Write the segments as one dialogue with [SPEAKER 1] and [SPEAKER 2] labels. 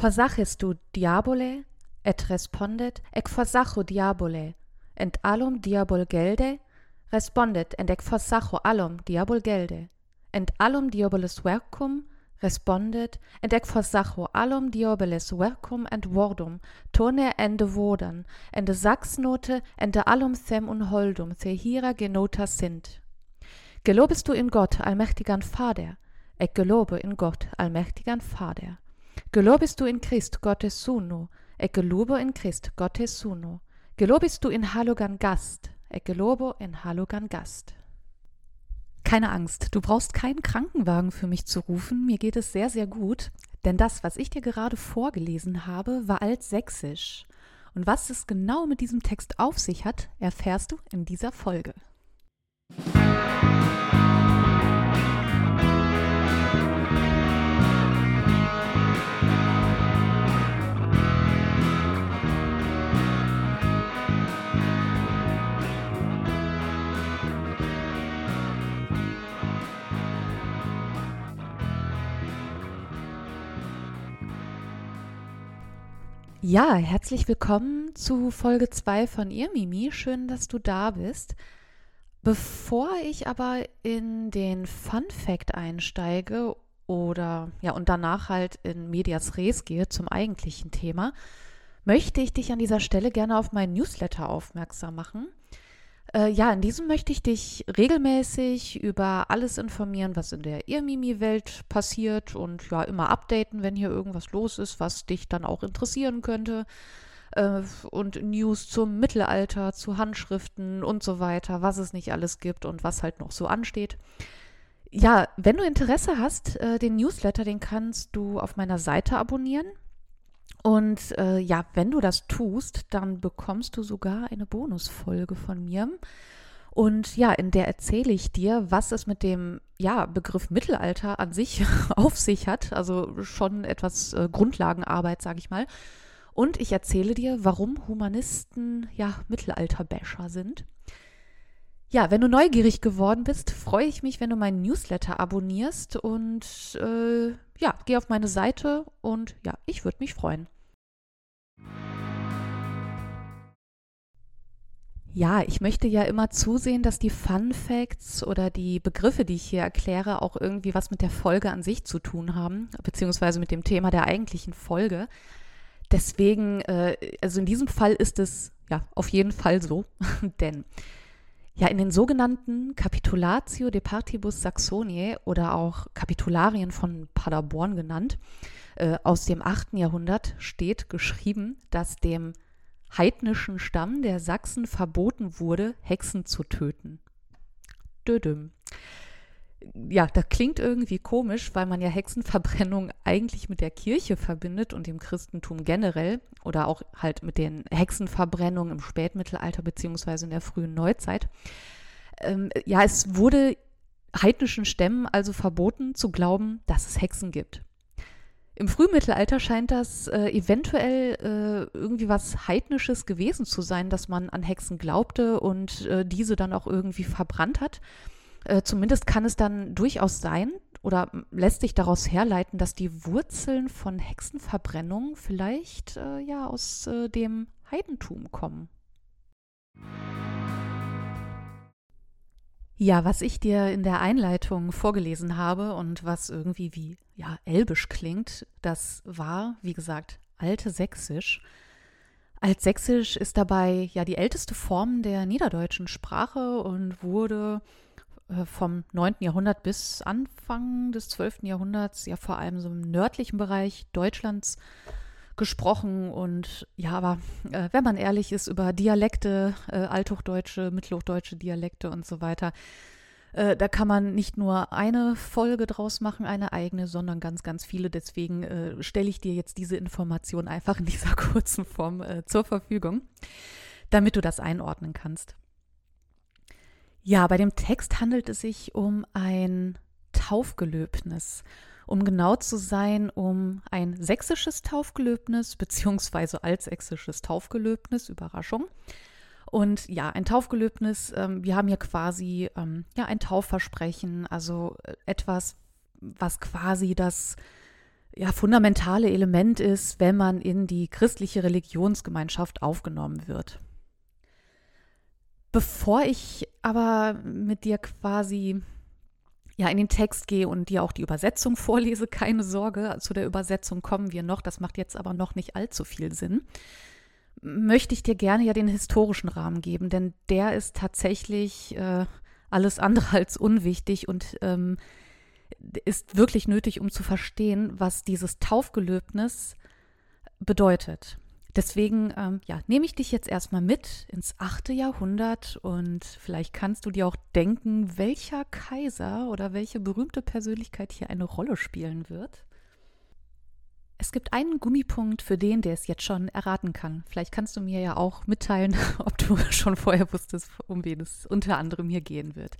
[SPEAKER 1] Forsaches du diabole, et respondet, ec forsacho diabole, ent alum diabol gelde, respondet, ent ec forsacho alum diabol gelde, ent alum diabolis vercum, respondet, ent ec forsacho alum diabolis vercum ent vordum, tone ende vodan, ende saxnote, ende alum them un holdum, se hira genota sint. Gelobest du in Gott, allmächtigern Vater, ec gelobe in Gott, allmächtigern Vater. Gelobest du in Christ, Gottes Sohn, ec gelobe in Christ, Gottes Sohn. Gelobest du in Halogan Gast, ec gelobe in Halogan Gast. Keine Angst, du brauchst keinen Krankenwagen für mich zu rufen, mir geht es sehr, sehr gut, denn das, was ich dir gerade vorgelesen habe, war altsächsisch. Und was es genau mit diesem Text auf sich hat, erfährst du in dieser Folge. Ja, herzlich willkommen zu Folge 2 von ihr, Mimi. Schön, dass du da bist. Bevor ich aber in den Fun Fact einsteige oder ja und danach halt in Medias Res gehe zum eigentlichen Thema, möchte ich dich an dieser Stelle gerne auf meinen Newsletter aufmerksam machen. Äh, ja, in diesem möchte ich dich regelmäßig über alles informieren, was in der Irmimi-Welt passiert und ja, immer updaten, wenn hier irgendwas los ist, was dich dann auch interessieren könnte. Äh, und News zum Mittelalter, zu Handschriften und so weiter, was es nicht alles gibt und was halt noch so ansteht. Ja, wenn du Interesse hast, äh, den Newsletter, den kannst du auf meiner Seite abonnieren. Und äh, ja, wenn du das tust, dann bekommst du sogar eine Bonusfolge von mir. Und ja, in der erzähle ich dir, was es mit dem ja, Begriff Mittelalter an sich auf sich hat. Also schon etwas äh, Grundlagenarbeit, sage ich mal. Und ich erzähle dir, warum Humanisten ja Mittelalter-Basher sind. Ja, wenn du neugierig geworden bist, freue ich mich, wenn du meinen Newsletter abonnierst und äh, ja, geh auf meine Seite und ja, ich würde mich freuen. Ja, ich möchte ja immer zusehen, dass die Fun Facts oder die Begriffe, die ich hier erkläre, auch irgendwie was mit der Folge an sich zu tun haben, beziehungsweise mit dem Thema der eigentlichen Folge. Deswegen, äh, also in diesem Fall ist es ja auf jeden Fall so, denn ja, in den sogenannten Capitulatio de Partibus Saxoniae oder auch Kapitularien von Paderborn genannt, äh, aus dem 8. Jahrhundert steht geschrieben, dass dem heidnischen Stamm der Sachsen verboten wurde, Hexen zu töten. Dödüm. Ja, das klingt irgendwie komisch, weil man ja Hexenverbrennung eigentlich mit der Kirche verbindet und dem Christentum generell oder auch halt mit den Hexenverbrennungen im Spätmittelalter beziehungsweise in der frühen Neuzeit. Ähm, ja, es wurde heidnischen Stämmen also verboten zu glauben, dass es Hexen gibt. Im Frühmittelalter scheint das äh, eventuell äh, irgendwie was Heidnisches gewesen zu sein, dass man an Hexen glaubte und äh, diese dann auch irgendwie verbrannt hat. Äh, zumindest kann es dann durchaus sein oder lässt sich daraus herleiten, dass die Wurzeln von Hexenverbrennung vielleicht äh, ja aus äh, dem Heidentum kommen. Ja, was ich dir in der Einleitung vorgelesen habe und was irgendwie wie ja elbisch klingt, das war, wie gesagt, alte Sächsisch. Altsächsisch ist dabei ja die älteste Form der niederdeutschen Sprache und wurde vom 9. Jahrhundert bis Anfang des 12. Jahrhunderts ja vor allem so im nördlichen Bereich Deutschlands gesprochen und ja, aber äh, wenn man ehrlich ist über Dialekte, äh, althochdeutsche, mittelhochdeutsche Dialekte und so weiter, äh, da kann man nicht nur eine Folge draus machen, eine eigene, sondern ganz, ganz viele. Deswegen äh, stelle ich dir jetzt diese Information einfach in dieser kurzen Form äh, zur Verfügung, damit du das einordnen kannst. Ja, bei dem Text handelt es sich um ein Taufgelöbnis um genau zu sein, um ein sächsisches Taufgelöbnis beziehungsweise altsächsisches Taufgelöbnis, Überraschung. Und ja, ein Taufgelöbnis, ähm, wir haben hier quasi ähm, ja, ein Taufversprechen, also äh, etwas, was quasi das ja, fundamentale Element ist, wenn man in die christliche Religionsgemeinschaft aufgenommen wird. Bevor ich aber mit dir quasi ja in den Text gehe und dir auch die Übersetzung vorlese, keine Sorge, zu der Übersetzung kommen wir noch, das macht jetzt aber noch nicht allzu viel Sinn, möchte ich dir gerne ja den historischen Rahmen geben, denn der ist tatsächlich äh, alles andere als unwichtig und ähm, ist wirklich nötig, um zu verstehen, was dieses Taufgelöbnis bedeutet. Deswegen ähm, ja, nehme ich dich jetzt erstmal mit ins 8. Jahrhundert und vielleicht kannst du dir auch denken, welcher Kaiser oder welche berühmte Persönlichkeit hier eine Rolle spielen wird. Es gibt einen Gummipunkt für den, der es jetzt schon erraten kann. Vielleicht kannst du mir ja auch mitteilen, ob du schon vorher wusstest, um wen es unter anderem hier gehen wird.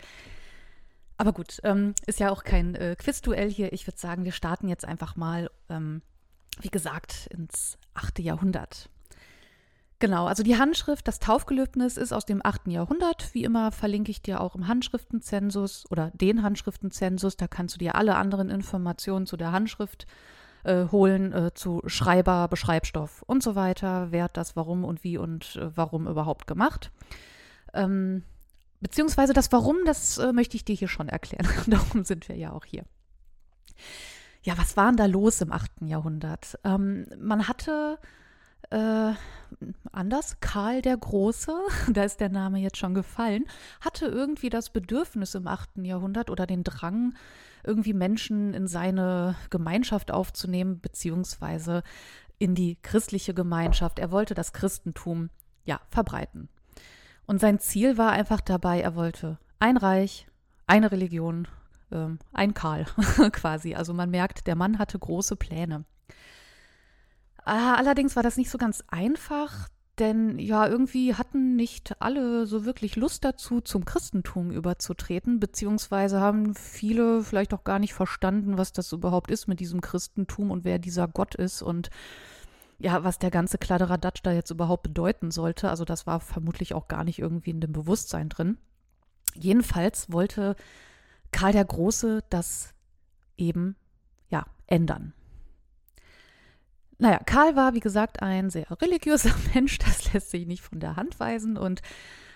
[SPEAKER 1] Aber gut, ähm, ist ja auch kein äh, Quizduell hier. Ich würde sagen, wir starten jetzt einfach mal, ähm, wie gesagt, ins 8. Jahrhundert. Genau, also die Handschrift, das Taufgelöbnis ist aus dem 8. Jahrhundert. Wie immer verlinke ich dir auch im Handschriftenzensus oder den Handschriftenzensus. Da kannst du dir alle anderen Informationen zu der Handschrift äh, holen äh, zu Schreiber, Beschreibstoff und so weiter. Wer hat das warum und wie und äh, warum überhaupt gemacht? Ähm, beziehungsweise das Warum, das äh, möchte ich dir hier schon erklären. Darum sind wir ja auch hier. Ja, was war denn da los im 8. Jahrhundert? Ähm, man hatte äh, anders, Karl der Große, da ist der Name jetzt schon gefallen, hatte irgendwie das Bedürfnis im 8. Jahrhundert oder den Drang, irgendwie Menschen in seine Gemeinschaft aufzunehmen, beziehungsweise in die christliche Gemeinschaft. Er wollte das Christentum ja verbreiten. Und sein Ziel war einfach dabei, er wollte ein Reich, eine Religion, ähm, ein Karl quasi. Also man merkt, der Mann hatte große Pläne. Ah, allerdings war das nicht so ganz einfach, denn ja, irgendwie hatten nicht alle so wirklich Lust dazu, zum Christentum überzutreten, beziehungsweise haben viele vielleicht auch gar nicht verstanden, was das überhaupt ist mit diesem Christentum und wer dieser Gott ist und ja, was der ganze Kladderadatsch da jetzt überhaupt bedeuten sollte. Also das war vermutlich auch gar nicht irgendwie in dem Bewusstsein drin. Jedenfalls wollte Karl der Große das eben ja ändern. Naja, Karl war, wie gesagt, ein sehr religiöser Mensch, das lässt sich nicht von der Hand weisen. Und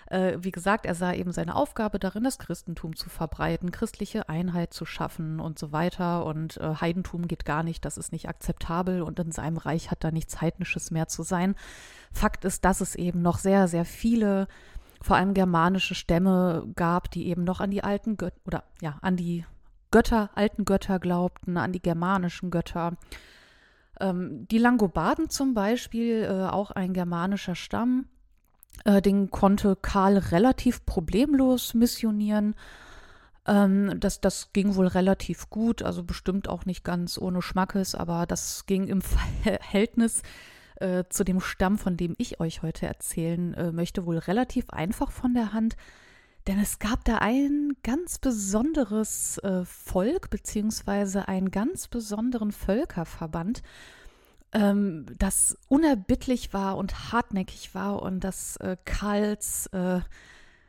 [SPEAKER 1] äh, wie gesagt, er sah eben seine Aufgabe darin, das Christentum zu verbreiten, christliche Einheit zu schaffen und so weiter. Und äh, Heidentum geht gar nicht, das ist nicht akzeptabel und in seinem Reich hat da nichts Heidnisches mehr zu sein. Fakt ist, dass es eben noch sehr, sehr viele, vor allem germanische Stämme gab, die eben noch an die alten Götter oder ja, an die Götter, alten Götter glaubten, an die germanischen Götter. Ähm, die Langobarden zum Beispiel, äh, auch ein germanischer Stamm, äh, den konnte Karl relativ problemlos missionieren. Ähm, das, das ging wohl relativ gut, also bestimmt auch nicht ganz ohne Schmackes, aber das ging im Verhältnis äh, zu dem Stamm, von dem ich euch heute erzählen äh, möchte, wohl relativ einfach von der Hand. Denn es gab da ein ganz besonderes äh, Volk, beziehungsweise einen ganz besonderen Völkerverband, ähm, das unerbittlich war und hartnäckig war und das äh, Karls äh,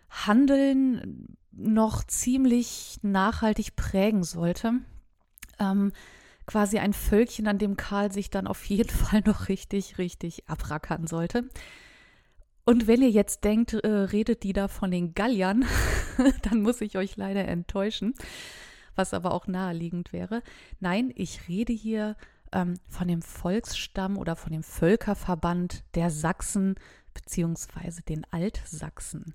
[SPEAKER 1] Handeln noch ziemlich nachhaltig prägen sollte. Ähm, quasi ein Völkchen, an dem Karl sich dann auf jeden Fall noch richtig, richtig abrackern sollte. Und wenn ihr jetzt denkt, äh, redet die da von den Galliern, dann muss ich euch leider enttäuschen, was aber auch naheliegend wäre. Nein, ich rede hier ähm, von dem Volksstamm oder von dem Völkerverband der Sachsen beziehungsweise den Altsachsen.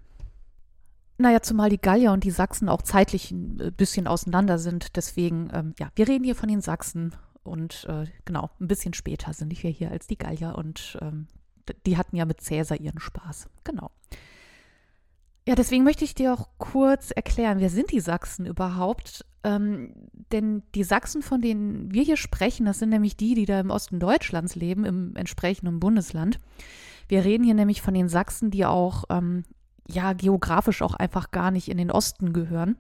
[SPEAKER 1] Naja, zumal die Gallier und die Sachsen auch zeitlich ein äh, bisschen auseinander sind. Deswegen, ähm, ja, wir reden hier von den Sachsen und äh, genau, ein bisschen später sind wir hier als die Gallier und ähm, die hatten ja mit Cäsar ihren Spaß. Genau. Ja, deswegen möchte ich dir auch kurz erklären, wer sind die Sachsen überhaupt? Ähm, denn die Sachsen, von denen wir hier sprechen, das sind nämlich die, die da im Osten Deutschlands leben, im entsprechenden Bundesland. Wir reden hier nämlich von den Sachsen, die auch ja geografisch auch einfach gar nicht in den Osten gehören.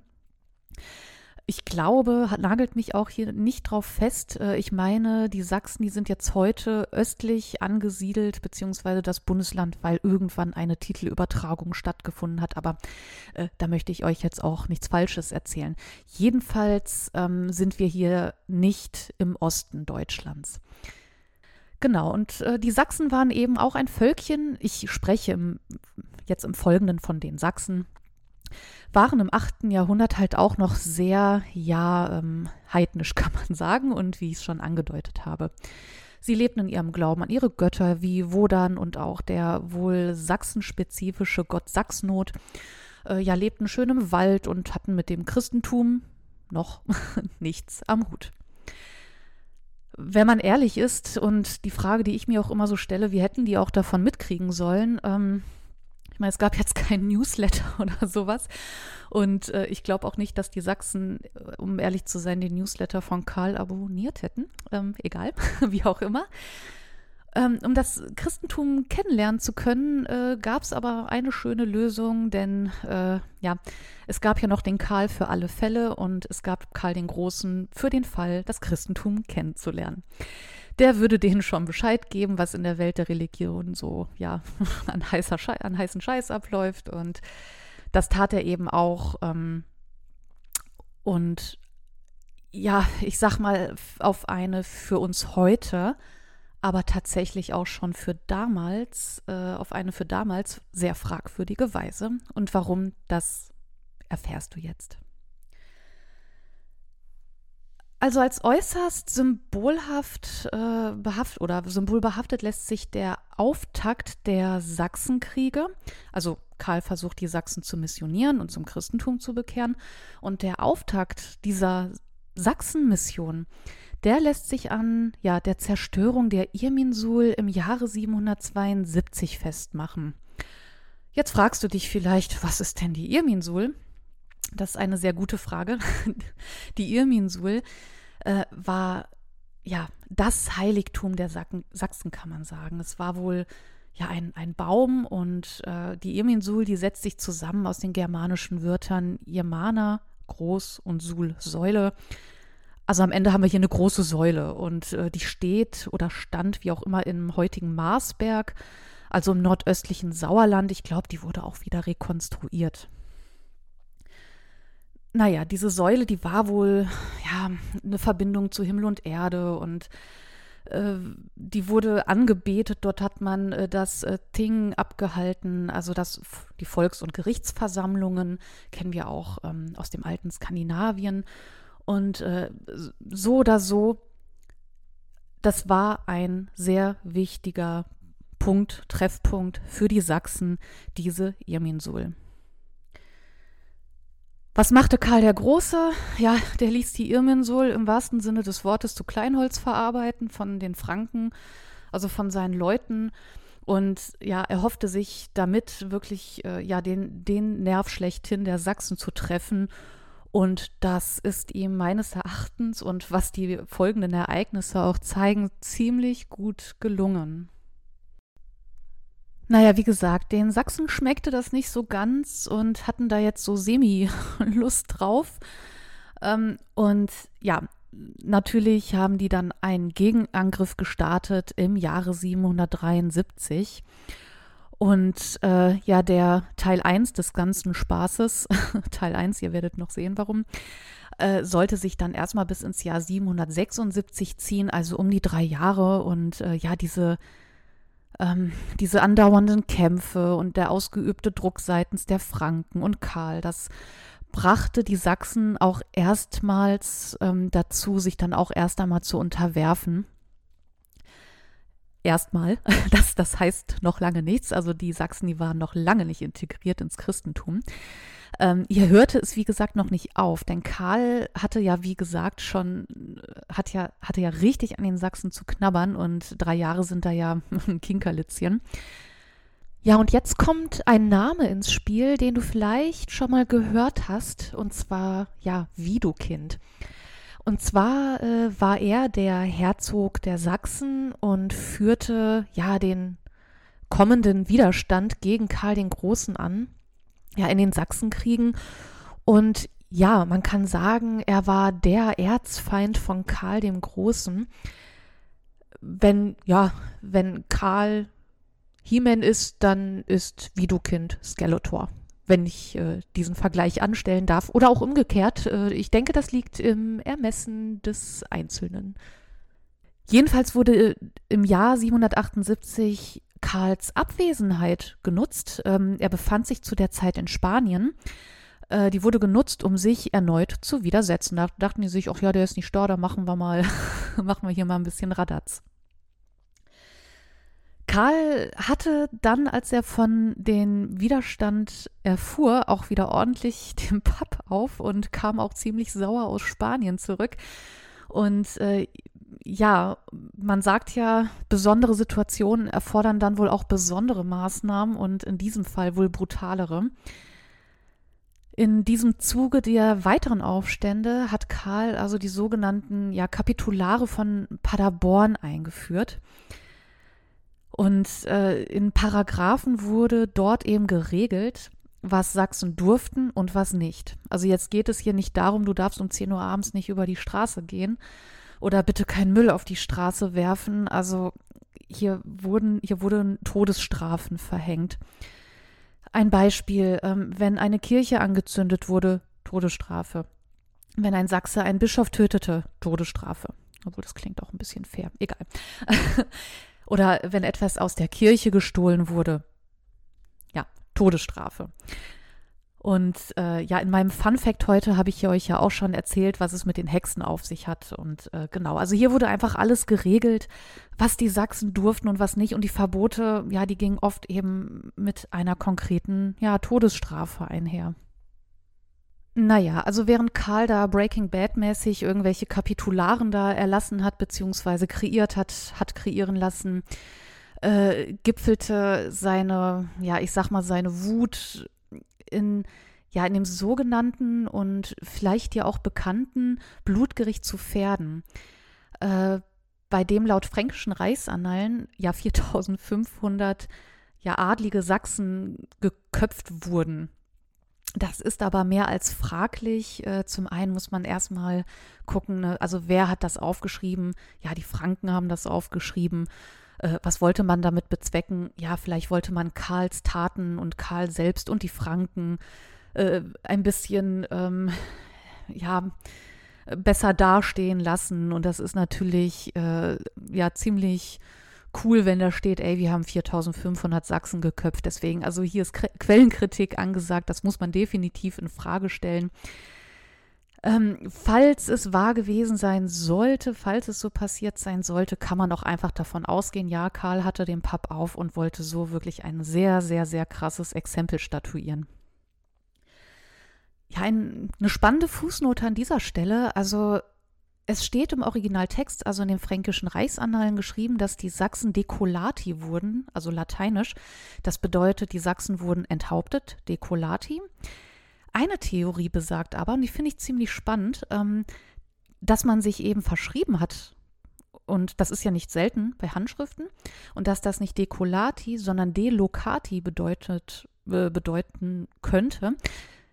[SPEAKER 1] ich glaube, nagelt mich auch hier nicht drauf fest. Äh, ich meine, die Sachsen, die sind jetzt heute östlich angesiedelt, beziehungsweise das Bundesland, weil irgendwann eine Titelübertragung stattgefunden hat. Aber äh, da möchte ich euch jetzt auch nichts Falsches erzählen. Jedenfalls ähm, sind wir hier nicht im Osten Deutschlands. Genau, und äh, die Sachsen waren eben auch ein Völkchen. Ich spreche im, jetzt im Folgenden von den Sachsen waren im 8. Jahrhundert halt auch noch sehr, ja, ähm, heidnisch kann man sagen und wie ich es schon angedeutet habe. Sie lebten in ihrem Glauben an ihre Götter wie Wodan und auch der wohl sachsenspezifische Gott Sachsnot. Äh, ja, lebten schön im Wald und hatten mit dem Christentum noch nichts am Hut. Wenn man ehrlich ist und die Frage, die ich mir auch immer so stelle, wie hätten die auch davon mitkriegen sollen, ähm, ich meine, es gab jetzt kein Newsletter oder sowas. Und äh, ich glaube auch nicht, dass die Sachsen, äh, um ehrlich zu sein, den Newsletter von Karl abonniert hätten. Ähm, egal, wie auch immer. Ähm, um das Christentum kennenlernen zu können, äh, gab es aber eine schöne Lösung, denn äh, ja, es gab ja noch den Karl für alle Fälle und es gab Karl den Großen für den Fall, das Christentum kennenzulernen der würde denen schon Bescheid geben, was in der Welt der Religion so, ja, an, heißer Schei an heißen Scheiß abläuft. Und das tat er eben auch. Ähm, und ja, ich sag mal, auf eine für uns heute, aber tatsächlich auch schon für damals, äh, auf eine für damals sehr fragwürdige Weise. Und warum, das erfährst du jetzt. Also als äußerst symbolhaft äh, behaftet oder symbolbehaftet lässt sich der Auftakt der Sachsenkriege, also Karl versucht die Sachsen zu missionieren und zum Christentum zu bekehren, und der Auftakt dieser Sachsenmission, der lässt sich an ja, der Zerstörung der Irminsul im Jahre 772 festmachen. Jetzt fragst du dich vielleicht, was ist denn die Irminsul? Das ist eine sehr gute Frage. Die Irminsul äh, war ja das Heiligtum der Sacken, Sachsen, kann man sagen. Es war wohl ja ein, ein Baum und äh, die Irminsul, die setzt sich zusammen aus den germanischen Wörtern Irmana, groß und Sul, Säule. Also am Ende haben wir hier eine große Säule und äh, die steht oder stand, wie auch immer, im heutigen Marsberg, also im nordöstlichen Sauerland. Ich glaube, die wurde auch wieder rekonstruiert naja, diese Säule, die war wohl ja eine Verbindung zu Himmel und Erde und die wurde angebetet. Dort hat man äh, das äh, Ting abgehalten, also das, die Volks- und Gerichtsversammlungen kennen wir auch ähm, aus dem alten Skandinavien. Und äh, so oder so, das war ein sehr wichtiger Punkt, Treffpunkt für die Sachsen, diese Irminsul. Was machte Karl der Große? Ja, der ließ die Irminsul im wahrsten Sinne des Wortes zu Kleinholz verarbeiten von den Franken, also von seinen Leuten. Und ja, er hoffte sich damit wirklich äh, ja den, den Nerv schlechthin der Sachsen zu treffen. Und das ist ihm meines Erachtens und was die folgenden Ereignisse auch zeigen, ziemlich gut gelungen. Naja, wie gesagt, den Sachsen schmeckte das nicht so ganz und hatten da jetzt so semi-Lust drauf. Ähm, und ja, natürlich haben die dann einen Gegenangriff gestartet im Jahre 773. Und äh, ja, der Teil 1 des ganzen Spaßes, Teil 1, ihr werdet noch sehen, warum, äh, sollte sich dann erstmal bis ins Jahr 776 ziehen, also um die drei Jahre. Und äh, ja, diese ähm, diese andauernden Kämpfe und der ausgeübte Druck seitens der Franken und Karl, das brachte die Sachsen auch erstmals ähm, dazu, sich dann auch erst einmal zu unterwerfen. Erstmal, das, das heißt noch lange nichts, also die Sachsen, die waren noch lange nicht integriert ins Christentum. Ähm, hier hörte es, wie gesagt, noch nicht auf, denn Karl hatte ja, wie gesagt, schon, äh, hat ja, hatte ja richtig an den Sachsen zu knabbern und drei Jahre sind da ja ein Kinkerlitzchen. Ja, und jetzt kommt ein Name ins Spiel, den du vielleicht schon mal gehört hast, und zwar, ja, Widukind. Und zwar äh, war er der Herzog der Sachsen und führte ja den kommenden Widerstand gegen Karl den Großen an ja in den Sachsenkriegen. Und ja, man kann sagen, er war der Erzfeind von Karl dem Großen. Wenn, ja, wenn Karl He-Man ist, dann ist Widukind Skeletor, wenn ich äh, diesen Vergleich anstellen darf. Oder auch umgekehrt. Äh, ich denke, das liegt im Ermessen des Einzelnen. Jedenfalls wurde äh, im Jahr 778 Karls Abwesenheit genutzt. Ähm, er befand sich zu der Zeit in Spanien. Äh, die wurde genutzt, um sich erneut zu widersetzen. Da dachten die sich, ach ja, der ist nicht da, da machen wir mal, machen wir hier mal ein bisschen Radatz. Karl hatte dann, als er von dem Widerstand erfuhr, auch wieder ordentlich den Papp auf und kam auch ziemlich sauer aus Spanien zurück. Und äh, ja, man sagt ja, besondere Situationen erfordern dann wohl auch besondere Maßnahmen und in diesem Fall wohl brutalere. In diesem Zuge der weiteren Aufstände hat Karl also die sogenannten ja, Kapitulare von Paderborn eingeführt. Und äh, in Paragraphen wurde dort eben geregelt, was Sachsen durften und was nicht. Also jetzt geht es hier nicht darum, du darfst um 10 Uhr abends nicht über die Straße gehen, oder bitte keinen Müll auf die Straße werfen. Also hier wurden, hier wurden Todesstrafen verhängt. Ein Beispiel, ähm, wenn eine Kirche angezündet wurde, Todesstrafe. Wenn ein Sachse einen Bischof tötete, Todesstrafe. Obwohl das klingt auch ein bisschen fair, egal. Oder wenn etwas aus der Kirche gestohlen wurde, ja, Todesstrafe. Und äh, ja, in meinem Fun Fact heute habe ich euch ja auch schon erzählt, was es mit den Hexen auf sich hat. Und äh, genau, also hier wurde einfach alles geregelt, was die Sachsen durften und was nicht. Und die Verbote, ja, die gingen oft eben mit einer konkreten, ja, Todesstrafe einher. Naja, also während Karl da Breaking Bad mäßig irgendwelche Kapitularen da erlassen hat, beziehungsweise kreiert hat, hat kreieren lassen, äh, gipfelte seine, ja, ich sag mal, seine Wut in ja, in dem sogenannten und vielleicht ja auch bekannten Blutgericht zu Pferden, äh, bei dem laut fränkischen Reichsannalen ja 4500 ja adlige Sachsen geköpft wurden. Das ist aber mehr als fraglich. Äh, zum einen muss man erstmal gucken, ne, also wer hat das aufgeschrieben? Ja, die Franken haben das aufgeschrieben. Äh, was wollte man damit bezwecken? Ja, vielleicht wollte man Karls Taten und Karl selbst und die Franken äh, ein bisschen, ähm, ja, besser dastehen lassen. Und das ist natürlich, äh, ja, ziemlich cool, wenn da steht, ey, wir haben 4500 Sachsen geköpft. Deswegen, also hier ist Quellenkritik angesagt. Das muss man definitiv in Frage stellen. Ähm, falls es wahr gewesen sein sollte, falls es so passiert sein sollte, kann man auch einfach davon ausgehen, ja, Karl hatte den Papp auf und wollte so wirklich ein sehr, sehr, sehr krasses Exempel statuieren. Ja, ein, eine spannende Fußnote an dieser Stelle. Also es steht im Originaltext, also in den fränkischen Reichsannalen geschrieben, dass die Sachsen decolati wurden, also lateinisch. Das bedeutet, die Sachsen wurden enthauptet, decolati. Eine Theorie besagt aber, und die finde ich ziemlich spannend, ähm, dass man sich eben verschrieben hat. Und das ist ja nicht selten bei Handschriften. Und dass das nicht decolati, sondern delocati bedeutet, äh, bedeuten könnte.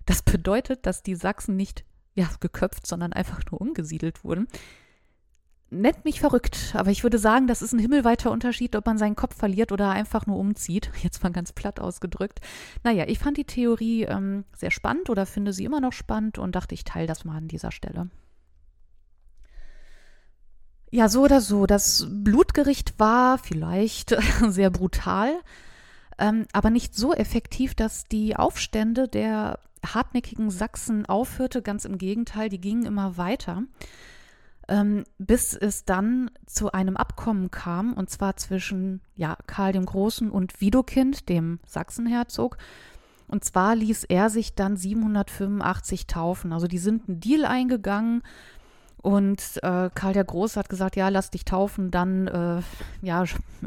[SPEAKER 1] Das bedeutet, dass die Sachsen nicht ja, geköpft, sondern einfach nur umgesiedelt wurden nennt mich verrückt, aber ich würde sagen, das ist ein himmelweiter Unterschied, ob man seinen Kopf verliert oder einfach nur umzieht. Jetzt mal ganz platt ausgedrückt. Naja, ich fand die Theorie ähm, sehr spannend oder finde sie immer noch spannend und dachte, ich teile das mal an dieser Stelle. Ja, so oder so. Das Blutgericht war vielleicht sehr brutal, ähm, aber nicht so effektiv, dass die Aufstände der hartnäckigen Sachsen aufhörte. Ganz im Gegenteil, die gingen immer weiter ähm, bis es dann zu einem Abkommen kam, und zwar zwischen ja, Karl dem Großen und Widukind, dem Sachsenherzog. Und zwar ließ er sich dann 785 taufen. Also die sind einen Deal eingegangen. Und äh, Karl der Große hat gesagt, ja, lass dich taufen, dann äh, ja,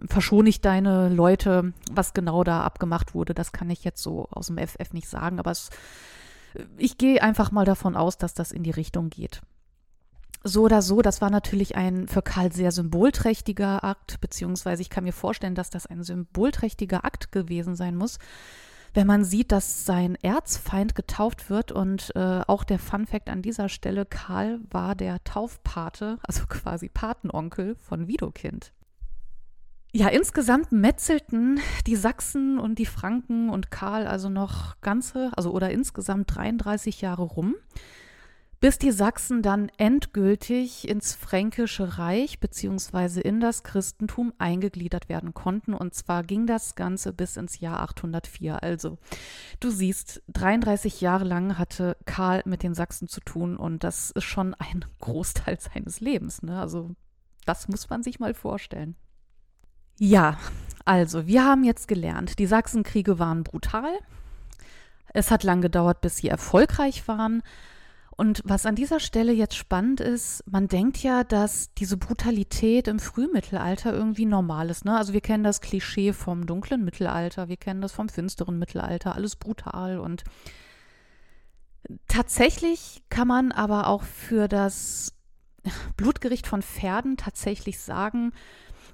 [SPEAKER 1] verschone ich deine Leute. Was genau da abgemacht wurde, das kann ich jetzt so aus dem FF nicht sagen, aber es, ich gehe einfach mal davon aus, dass das in die Richtung geht so oder so, das war natürlich ein für Karl sehr symbolträchtiger Akt, beziehungsweise ich kann mir vorstellen, dass das ein symbolträchtiger Akt gewesen sein muss. Wenn man sieht, dass sein Erzfeind getauft wird und äh, auch der Fun Fact an dieser Stelle, Karl war der Taufpate, also quasi Patenonkel von Widokind. Ja, insgesamt metzelten die Sachsen und die Franken und Karl also noch ganze, also oder insgesamt 33 Jahre rum bis die Sachsen dann endgültig ins Fränkische Reich bzw. in das Christentum eingegliedert werden konnten. Und zwar ging das Ganze bis ins Jahr 804. Also du siehst, 33 Jahre lang hatte Karl mit den Sachsen zu tun und das ist schon ein Großteil seines Lebens. Ne? Also das muss man sich mal vorstellen. Ja, also wir haben jetzt gelernt, die Sachsenkriege waren brutal. Es hat lang gedauert, bis sie erfolgreich waren. Und was an dieser Stelle jetzt spannend ist, man denkt ja, dass diese Brutalität im Frühmittelalter irgendwie normal ist. Ne? Also wir kennen das Klischee vom dunklen Mittelalter, wir kennen das vom finsteren Mittelalter, alles brutal. Und tatsächlich kann man aber auch für das Blutgericht von Pferden tatsächlich sagen,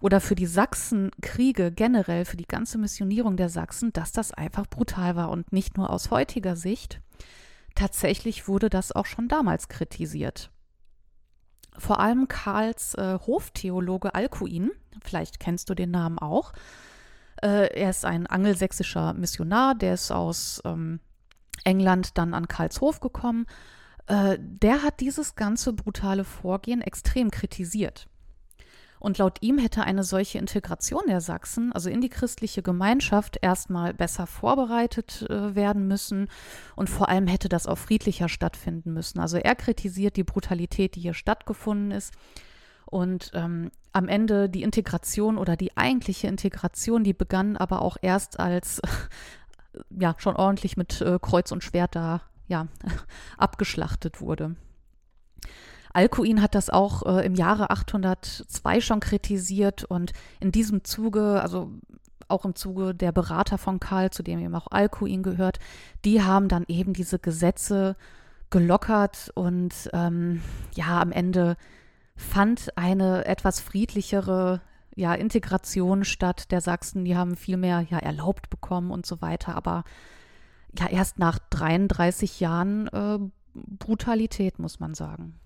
[SPEAKER 1] oder für die Sachsenkriege generell, für die ganze Missionierung der Sachsen, dass das einfach brutal war und nicht nur aus heutiger Sicht, Tatsächlich wurde das auch schon damals kritisiert. Vor allem Karls äh, Hoftheologe Alcuin, vielleicht kennst du den Namen auch, äh, er ist ein angelsächsischer Missionar, der ist aus ähm, England dann an Karls Hof gekommen. Äh, der hat dieses ganze brutale Vorgehen extrem kritisiert. Und laut ihm hätte eine solche Integration der Sachsen, also in die christliche Gemeinschaft, erstmal besser vorbereitet äh, werden müssen und vor allem hätte das auch friedlicher stattfinden müssen. Also er kritisiert die Brutalität, die hier stattgefunden ist. Und ähm, am Ende die Integration oder die eigentliche Integration, die begann aber auch erst als ja schon ordentlich mit äh, Kreuz und Schwert da ja abgeschlachtet wurde. Alcuin hat das auch äh, im Jahre 802 schon kritisiert und in diesem Zuge, also auch im Zuge der Berater von Karl, zu dem eben auch Alcuin gehört, die haben dann eben diese Gesetze gelockert und ähm, ja, am Ende fand eine etwas friedlichere ja, Integration statt der Sachsen. Die haben viel mehr ja, erlaubt bekommen und so weiter. Aber ja, erst nach 33 Jahren äh, Brutalität, muss man sagen.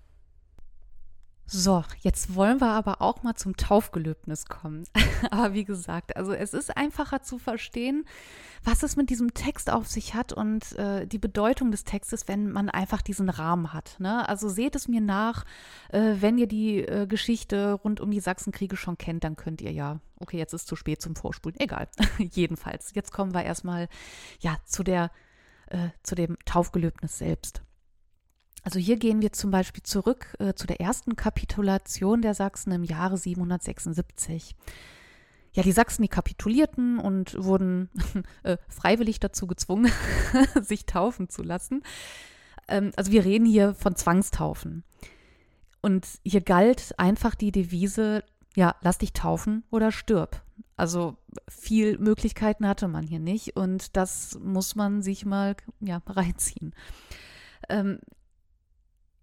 [SPEAKER 1] So, jetzt wollen wir aber auch mal zum Taufgelöbnis kommen. aber wie gesagt, also es ist einfacher zu verstehen, was es mit diesem Text auf sich hat und äh, die Bedeutung des Textes, wenn man einfach diesen Rahmen hat. Ne? Also seht es mir nach, äh, wenn ihr die äh, Geschichte rund um die Sachsenkriege schon kennt, dann könnt ihr ja, okay, jetzt ist zu spät zum Vorspulen, egal. Jedenfalls, jetzt kommen wir erstmal ja zu der, äh, zu dem Taufgelöbnis selbst. Also hier gehen wir zum Beispiel zurück äh, zu der ersten Kapitulation der Sachsen im Jahre 776. Ja, die Sachsen, die kapitulierten und wurden äh, freiwillig dazu gezwungen, sich taufen zu lassen. Ähm, also wir reden hier von Zwangstaufen. Und hier galt einfach die Devise, ja, lass dich taufen oder stirb. Also viel Möglichkeiten hatte man hier nicht und das muss man sich mal ja, reinziehen. Ähm,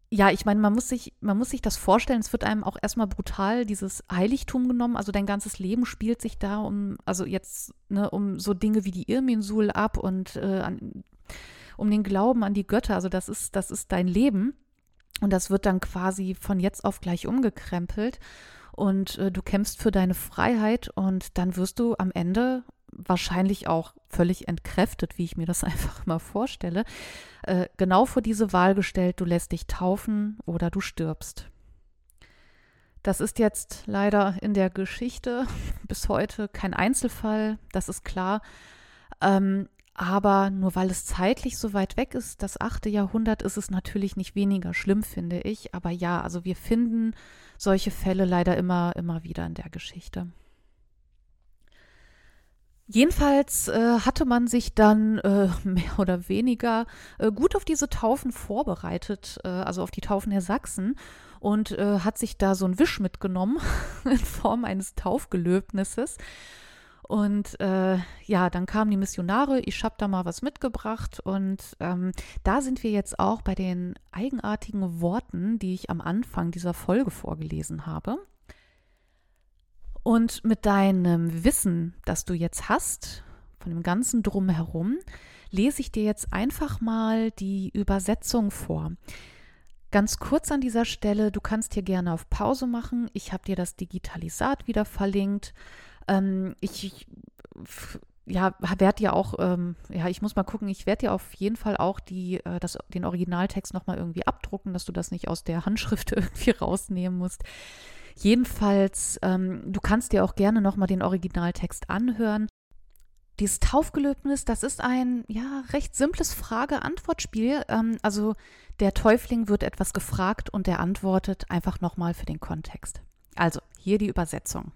[SPEAKER 1] ja, ich meine, man muss sich, man muss sich das vorstellen, es wird einem auch erstmal brutal dieses Heiligtum genommen, also dein ganzes Leben spielt sich da um, also jetzt, ne, um so Dinge wie die Irminsul ab und äh, an, um den Glauben an die Götter, also das ist, das ist dein Leben. Und das wird dann quasi von jetzt auf gleich umgekrempelt. Und äh, du kämpfst für deine Freiheit und dann wirst du am Ende wahrscheinlich auch völlig entkräftet, wie ich mir das einfach mal vorstelle, äh, genau vor diese Wahl gestellt, du lässt dich taufen oder du stirbst. Das ist jetzt leider in der Geschichte bis heute kein Einzelfall, das ist klar. Ähm, aber nur weil es zeitlich so weit weg ist, das achte Jahrhundert, ist es natürlich nicht weniger schlimm, finde ich. Aber ja, also wir finden solche Fälle leider immer, immer wieder in der Geschichte. Jedenfalls äh, hatte man sich dann äh, mehr oder weniger äh, gut auf diese Taufen vorbereitet, äh, also auf die Taufen der Sachsen und äh, hat sich da so ein Wisch mitgenommen in Form eines Taufgelöbnisses. Und äh, ja, dann kamen die Missionare, ich habe da mal was mitgebracht und ähm, da sind wir jetzt auch bei den eigenartigen Worten, die ich am Anfang dieser Folge vorgelesen habe. Und mit deinem Wissen, das du jetzt hast, von dem ganzen Drumherum, lese ich dir jetzt einfach mal die Übersetzung vor. Ganz kurz an dieser Stelle, du kannst hier gerne auf Pause machen. Ich habe dir das Digitalisat wieder verlinkt. Ähm, ich ja, werde ja auch, ähm, ja, ich muss mal gucken, ich werde dir auf jeden Fall auch die, äh, das, den Originaltext nochmal irgendwie abdrucken, dass du das nicht aus der Handschrift irgendwie rausnehmen musst. Jedenfalls, ähm, du kannst dir auch gerne nochmal den Originaltext anhören. Dieses Taufgelöbnis, das ist ein ja recht simples Frage-Antwort-Spiel. Ähm, also der Täufling wird etwas gefragt und er antwortet einfach nochmal für den Kontext. Also hier die Übersetzung.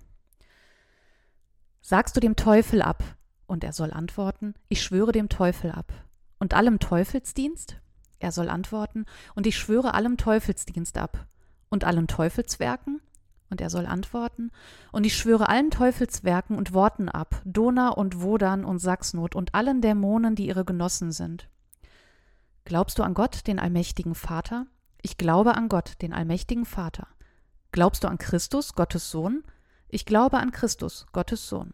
[SPEAKER 1] Sagst du dem Teufel ab? Und er soll antworten, ich schwöre dem Teufel ab. Und allem Teufelsdienst? Er soll antworten, und ich schwöre allem Teufelsdienst ab. Und allen Teufelswerken? Und er soll antworten, und ich schwöre allen Teufelswerken und Worten ab, Dona und Wodan und Sachsnot und allen Dämonen, die ihre Genossen sind. Glaubst du an Gott, den allmächtigen Vater? Ich glaube an Gott, den allmächtigen Vater. Glaubst du an Christus, Gottes Sohn? Ich glaube an Christus, Gottes Sohn.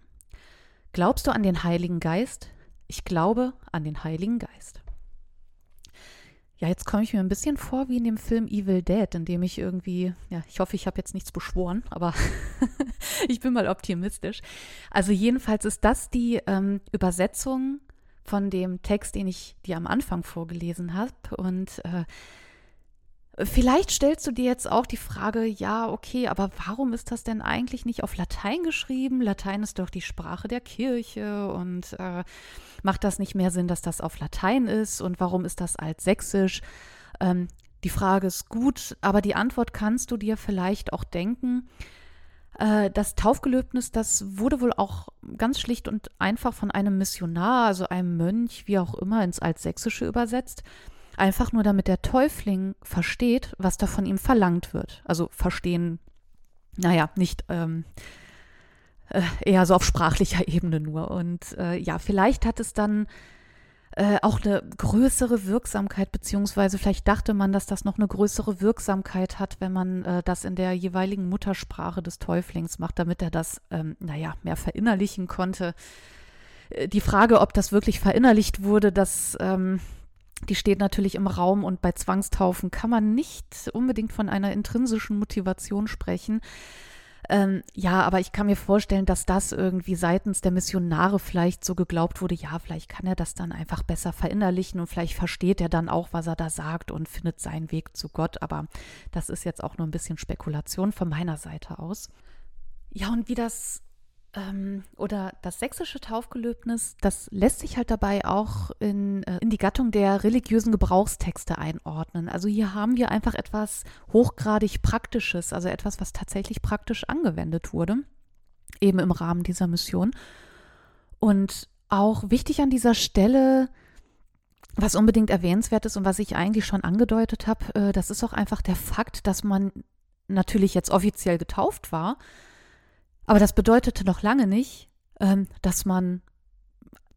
[SPEAKER 1] Glaubst du an den Heiligen Geist? Ich glaube an den Heiligen Geist. Ja, jetzt komme ich mir ein bisschen vor wie in dem Film Evil Dead, in dem ich irgendwie, ja, ich hoffe, ich habe jetzt nichts beschworen, aber ich bin mal optimistisch. Also jedenfalls ist das die ähm, Übersetzung von dem Text, den ich dir am Anfang vorgelesen habe. Und äh, Vielleicht stellst du dir jetzt auch die Frage, ja, okay, aber warum ist das denn eigentlich nicht auf Latein geschrieben? Latein ist doch die Sprache der Kirche und äh, macht das nicht mehr Sinn, dass das auf Latein ist? Und warum ist das altsächsisch? Ähm, die Frage ist gut, aber die Antwort kannst du dir vielleicht auch denken. Äh, das Taufgelöbnis, das wurde wohl auch ganz schlicht und einfach von einem Missionar, also einem Mönch, wie auch immer, ins Altsächsische übersetzt. Einfach nur, damit der Täufling versteht, was da von ihm verlangt wird. Also verstehen, naja, nicht ähm, äh, eher so auf sprachlicher Ebene nur. Und äh, ja, vielleicht hat es dann äh, auch eine größere Wirksamkeit, beziehungsweise vielleicht dachte man, dass das noch eine größere Wirksamkeit hat, wenn man äh, das in der jeweiligen Muttersprache des Täuflings macht, damit er das, ähm, naja, mehr verinnerlichen konnte. Äh, die Frage, ob das wirklich verinnerlicht wurde, das ähm, die steht natürlich im Raum und bei Zwangstaufen kann man nicht unbedingt von einer intrinsischen Motivation sprechen. Ähm, ja, aber ich kann mir vorstellen, dass das irgendwie seitens der Missionare vielleicht so geglaubt wurde, ja, vielleicht kann er das dann einfach besser verinnerlichen und vielleicht versteht er dann auch, was er da sagt und findet seinen Weg zu Gott. Aber das ist jetzt auch nur ein bisschen Spekulation von meiner Seite aus. Ja, und wie das ähm, oder das sächsische Taufgelöbnis, das lässt sich halt dabei auch in, äh, in die Gattung der religiösen Gebrauchstexte einordnen. Also hier haben wir einfach etwas hochgradig Praktisches, also etwas, was tatsächlich praktisch angewendet wurde, eben im Rahmen dieser Mission. Und auch wichtig an dieser Stelle, was unbedingt erwähnenswert ist und was ich eigentlich schon angedeutet habe, äh, das ist auch einfach der Fakt, dass man natürlich jetzt offiziell getauft war, aber das bedeutete noch lange nicht, ähm, dass man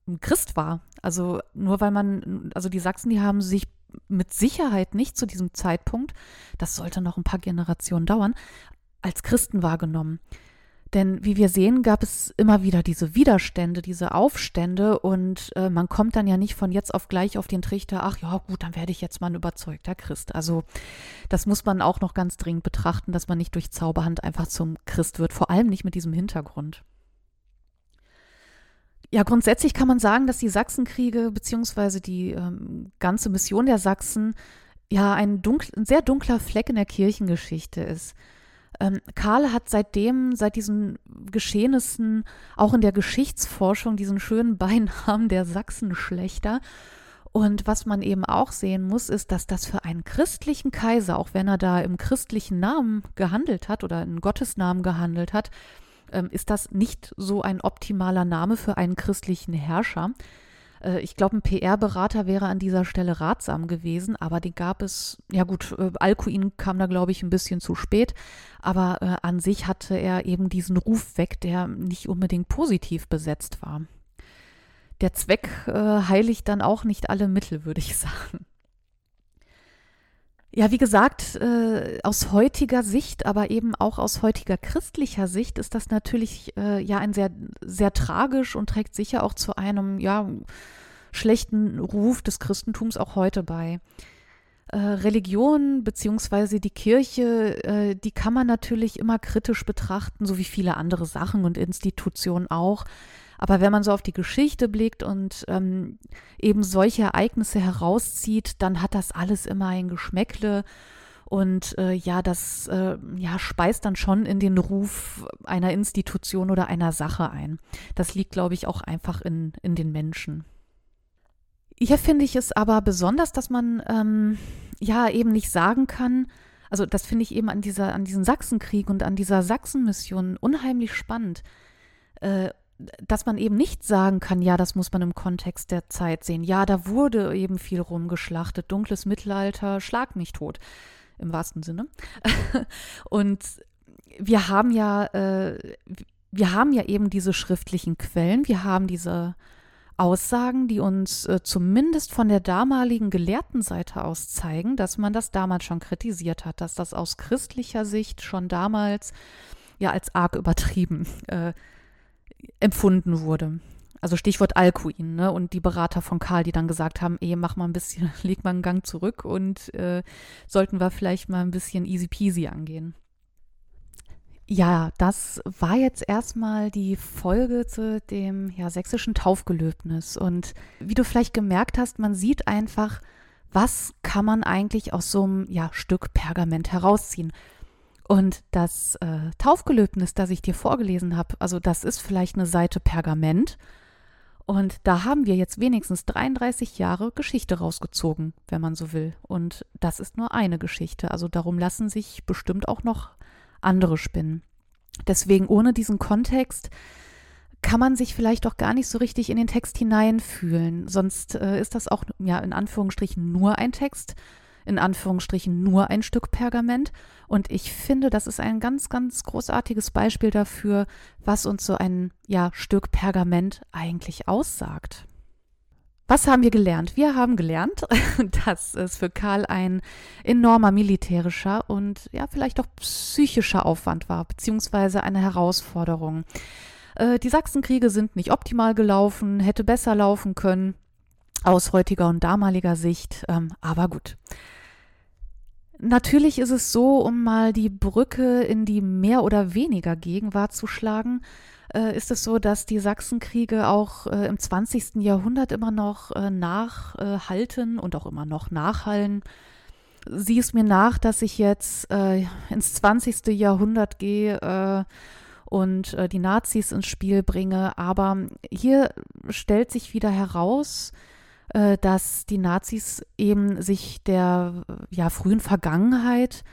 [SPEAKER 1] ein Christ war. Also nur weil man, also die Sachsen, die haben sich mit Sicherheit nicht zu diesem Zeitpunkt, das sollte noch ein paar Generationen dauern, als Christen wahrgenommen. Denn wie wir sehen, gab es immer wieder diese Widerstände, diese Aufstände und äh, man kommt dann ja nicht von jetzt auf gleich auf den Trichter, ach ja gut, dann werde ich jetzt mal ein überzeugter Christ. Also das muss man auch noch ganz dringend betrachten, dass man nicht durch Zauberhand einfach zum Christ wird, vor allem nicht mit diesem Hintergrund. Ja, grundsätzlich kann man sagen, dass die Sachsenkriege beziehungsweise die ähm, ganze Mission der Sachsen ja ein, dunkl ein sehr dunkler Fleck in der Kirchengeschichte ist. Ähm, Karl hat seitdem, seit diesen Geschehnissen, auch in der Geschichtsforschung diesen schönen Beinamen der Sachsenschlechter. Und was man eben auch sehen muss, ist, dass das für einen christlichen Kaiser, auch wenn er da im christlichen Namen gehandelt hat oder in Gottes Namen gehandelt hat, ähm, ist das nicht so ein optimaler Name für einen christlichen Herrscher. Äh, ich glaube, ein PR-Berater wäre an dieser Stelle ratsam gewesen, aber den gab es, ja gut, äh, Alcuin kam da, glaube ich, ein bisschen zu spät, aber äh, an sich hatte er eben diesen Ruf weg, der nicht unbedingt positiv besetzt war. Der Zweck äh, heiligt dann auch nicht alle Mittel, würde ich sagen. Ja, wie gesagt, äh, aus heutiger Sicht, aber eben auch aus heutiger christlicher Sicht ist das natürlich äh, ja ein sehr, sehr tragisch und trägt sicher auch zu einem, ja, schlechten Ruf des Christentums auch heute bei. Äh, Religion beziehungsweise die Kirche, äh, die kann man natürlich immer kritisch betrachten, so wie viele andere Sachen und Institutionen auch. Aber wenn man so auf die Geschichte blickt und ähm, eben solche Ereignisse herauszieht, dann hat das alles immer ein Geschmäckle. Und äh, ja, das äh, ja, speist dann schon in den Ruf einer Institution oder einer Sache ein. Das liegt, glaube ich, auch einfach in, in den Menschen. Hier finde ich es aber besonders, dass man ähm, ja eben nicht sagen kann, also das finde ich eben an dieser, an diesem Sachsenkrieg und an dieser Sachsenmission unheimlich spannend. Äh, dass man eben nicht sagen kann, ja, das muss man im Kontext der Zeit sehen. Ja, da wurde eben viel rumgeschlachtet, dunkles Mittelalter, schlag mich tot, im wahrsten Sinne. Und wir haben ja, äh, wir haben ja eben diese schriftlichen Quellen, wir haben diese Aussagen, die uns äh, zumindest von der damaligen Gelehrtenseite aus zeigen, dass man das damals schon kritisiert hat, dass das aus christlicher Sicht schon damals ja als arg übertrieben äh, empfunden wurde. Also Stichwort Alkuin, ne? Und die Berater von Karl, die dann gesagt haben, ey, mach mal ein bisschen, leg mal einen Gang zurück und äh, sollten wir vielleicht mal ein bisschen easy peasy angehen. Ja, das war jetzt erstmal die Folge zu dem ja, sächsischen Taufgelöbnis. Und wie du vielleicht gemerkt hast, man sieht einfach, was kann man eigentlich aus so einem ja, Stück Pergament herausziehen. Und das äh, Taufgelöbnis, das ich dir vorgelesen habe, also das ist vielleicht eine Seite Pergament. Und da haben wir jetzt wenigstens 33 Jahre Geschichte rausgezogen, wenn man so will. Und das ist nur eine Geschichte. Also darum lassen sich bestimmt auch noch andere spinnen. Deswegen ohne diesen Kontext kann man sich vielleicht auch gar nicht so richtig in den Text hineinfühlen. Sonst äh, ist das auch ja in Anführungsstrichen nur ein Text in Anführungsstrichen nur ein Stück Pergament. Und ich finde, das ist ein ganz, ganz großartiges Beispiel dafür, was uns so ein ja, Stück Pergament eigentlich aussagt. Was haben wir gelernt? Wir haben gelernt, dass es für Karl ein enormer militärischer und ja, vielleicht auch psychischer Aufwand war, beziehungsweise eine Herausforderung. Äh, die Sachsenkriege sind nicht optimal gelaufen, hätte besser laufen können aus heutiger und damaliger Sicht. Ähm, aber gut. Natürlich ist es so, um mal die Brücke in die mehr oder weniger Gegenwart zu schlagen, äh, ist es so, dass die Sachsenkriege auch äh, im 20. Jahrhundert immer noch äh, nachhalten und auch immer noch nachhallen. Sieh es mir nach, dass ich jetzt äh, ins 20. Jahrhundert gehe äh, und äh, die Nazis ins Spiel bringe. Aber hier stellt sich wieder heraus, äh, dass die Nazis eben sich der ja, frühen Vergangenheit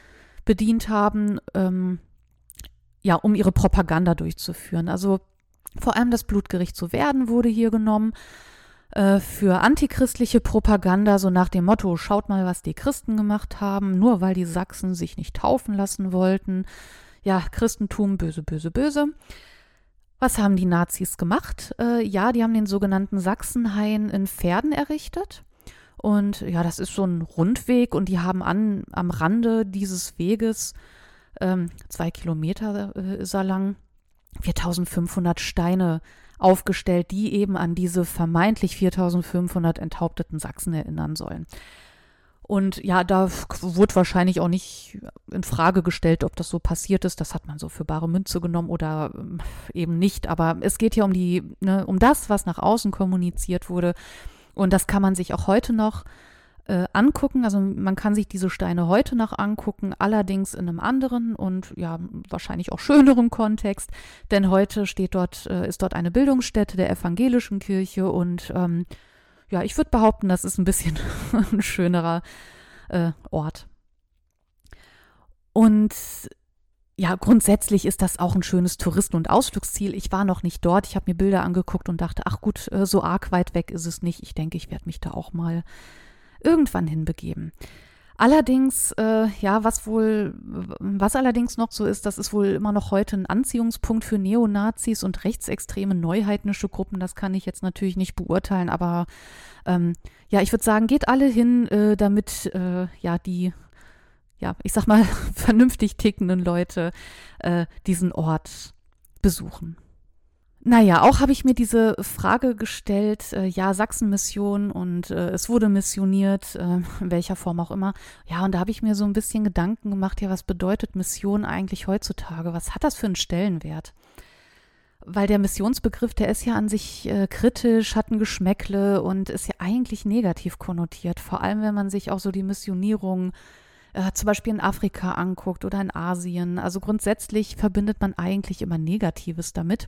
[SPEAKER 1] bedient haben, ähm, ja, um ihre Propaganda durchzuführen. Also vor allem das Blutgericht zu werden wurde hier genommen äh, für antichristliche Propaganda, so nach dem Motto, schaut mal, was die Christen gemacht haben, nur weil die Sachsen sich nicht taufen lassen wollten. Ja, Christentum, böse, böse, böse. Was haben die Nazis gemacht? Äh, ja, die haben den sogenannten Sachsenhain in Pferden errichtet. Und ja, das ist so ein Rundweg und die haben an, am Rande dieses Weges, ähm, zwei Kilometer äh, ist er lang, 4500 Steine aufgestellt, die eben an diese vermeintlich 4500 enthaupteten Sachsen erinnern sollen. Und ja, da wurde wahrscheinlich auch nicht in Frage gestellt, ob das so passiert ist. Das hat man so für bare Münze genommen oder ähm, eben nicht. Aber es geht ja um die, ne, um das, was nach außen kommuniziert wurde. Und das kann man sich auch heute noch äh, angucken. Also man kann sich diese Steine heute noch angucken, allerdings in einem anderen und ja, wahrscheinlich auch schöneren Kontext. Denn heute steht dort, äh, ist dort eine Bildungsstätte der evangelischen Kirche und ähm, ja, ich würde behaupten, das ist ein bisschen ein schönerer äh, Ort. Und ja, grundsätzlich ist das auch ein schönes Touristen- und Ausflugsziel. Ich war noch nicht dort. Ich habe mir Bilder angeguckt und dachte, ach gut, äh, so arg weit weg ist es nicht. Ich denke, ich werde mich da auch mal irgendwann hinbegeben. Allerdings, äh, ja, was wohl, was allerdings noch so ist, das ist wohl immer noch heute ein Anziehungspunkt für Neonazis und rechtsextreme neuheidnische Gruppen. Das kann ich jetzt natürlich nicht beurteilen, aber ähm, ja, ich würde sagen, geht alle hin, äh, damit äh, ja die ja, ich sag mal, vernünftig tickenden Leute äh, diesen Ort besuchen. Naja, auch habe ich mir diese Frage gestellt, äh, ja, Sachsenmission und äh, es wurde missioniert, äh, in welcher Form auch immer. Ja, und da habe ich mir so ein bisschen Gedanken gemacht, ja, was bedeutet Mission eigentlich heutzutage? Was hat das für einen Stellenwert? Weil der Missionsbegriff, der ist ja an sich äh, kritisch, hat ein Geschmäckle und ist ja eigentlich negativ konnotiert. Vor allem, wenn man sich auch so die Missionierung äh, zum Beispiel in Afrika anguckt oder in Asien. Also grundsätzlich verbindet man eigentlich immer Negatives damit.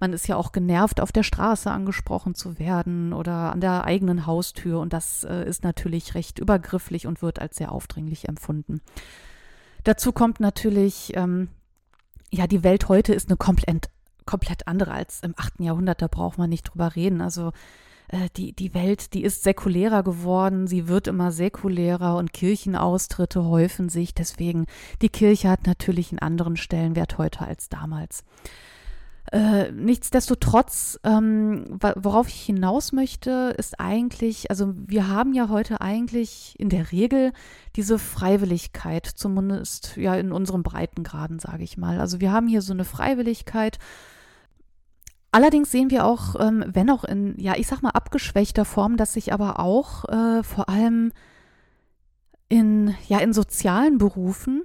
[SPEAKER 1] Man ist ja auch genervt, auf der Straße angesprochen zu werden oder an der eigenen Haustür. Und das äh, ist natürlich recht übergrifflich und wird als sehr aufdringlich empfunden. Dazu kommt natürlich, ähm, ja, die Welt heute ist eine komplett, komplett andere als im 8. Jahrhundert. Da braucht man nicht drüber reden. Also äh, die, die Welt, die ist säkulärer geworden, sie wird immer säkulärer und Kirchenaustritte häufen sich. Deswegen, die Kirche hat natürlich einen anderen Stellenwert heute als damals. Äh, nichtsdestotrotz, ähm, worauf ich hinaus möchte, ist eigentlich, also wir haben ja heute eigentlich in der Regel diese Freiwilligkeit, zumindest ja in unserem Breitengraden, sage ich mal. Also wir haben hier so eine Freiwilligkeit. Allerdings sehen wir auch, ähm, wenn auch in, ja, ich sag mal, abgeschwächter Form, dass sich aber auch äh, vor allem in, ja, in sozialen Berufen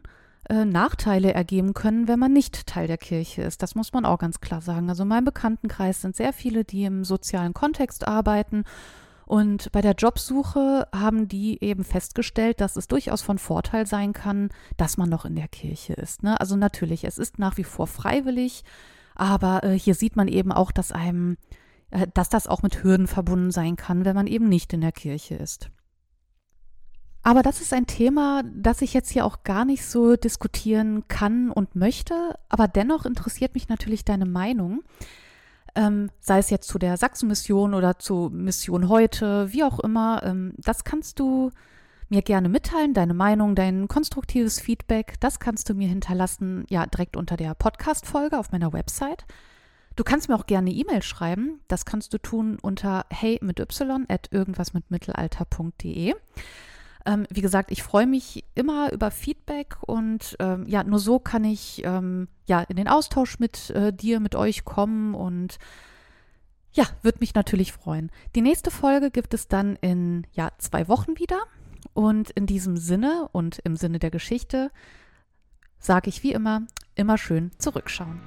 [SPEAKER 1] äh, Nachteile ergeben können, wenn man nicht Teil der Kirche ist. Das muss man auch ganz klar sagen. Also in meinem Bekanntenkreis sind sehr viele, die im sozialen Kontext arbeiten. Und bei der Jobsuche haben die eben festgestellt, dass es durchaus von Vorteil sein kann, dass man noch in der Kirche ist. Ne? Also natürlich, es ist nach wie vor freiwillig, aber äh, hier sieht man eben auch, dass einem, äh, dass das auch mit Hürden verbunden sein kann, wenn man eben nicht in der Kirche ist. Aber das ist ein Thema, das ich jetzt hier auch gar nicht so diskutieren kann und möchte. Aber dennoch interessiert mich natürlich deine Meinung. Ähm, sei es jetzt zu der Sachsenmission oder zu Mission heute, wie auch immer. Ähm, das kannst du mir gerne mitteilen, deine Meinung, dein konstruktives Feedback. Das kannst du mir hinterlassen, ja, direkt unter der Podcast-Folge auf meiner Website. Du kannst mir auch gerne E-Mail schreiben. Das kannst du tun unter hey mit y at irgendwasmitmittelalter.de. Ähm, wie gesagt, ich freue mich immer über Feedback und ähm, ja, nur so kann ich ähm, ja in den Austausch mit äh, dir, mit euch kommen und ja, würde mich natürlich freuen. Die nächste Folge gibt es dann in ja, zwei Wochen wieder. Und in diesem Sinne und im Sinne der Geschichte sage ich wie immer, immer schön zurückschauen.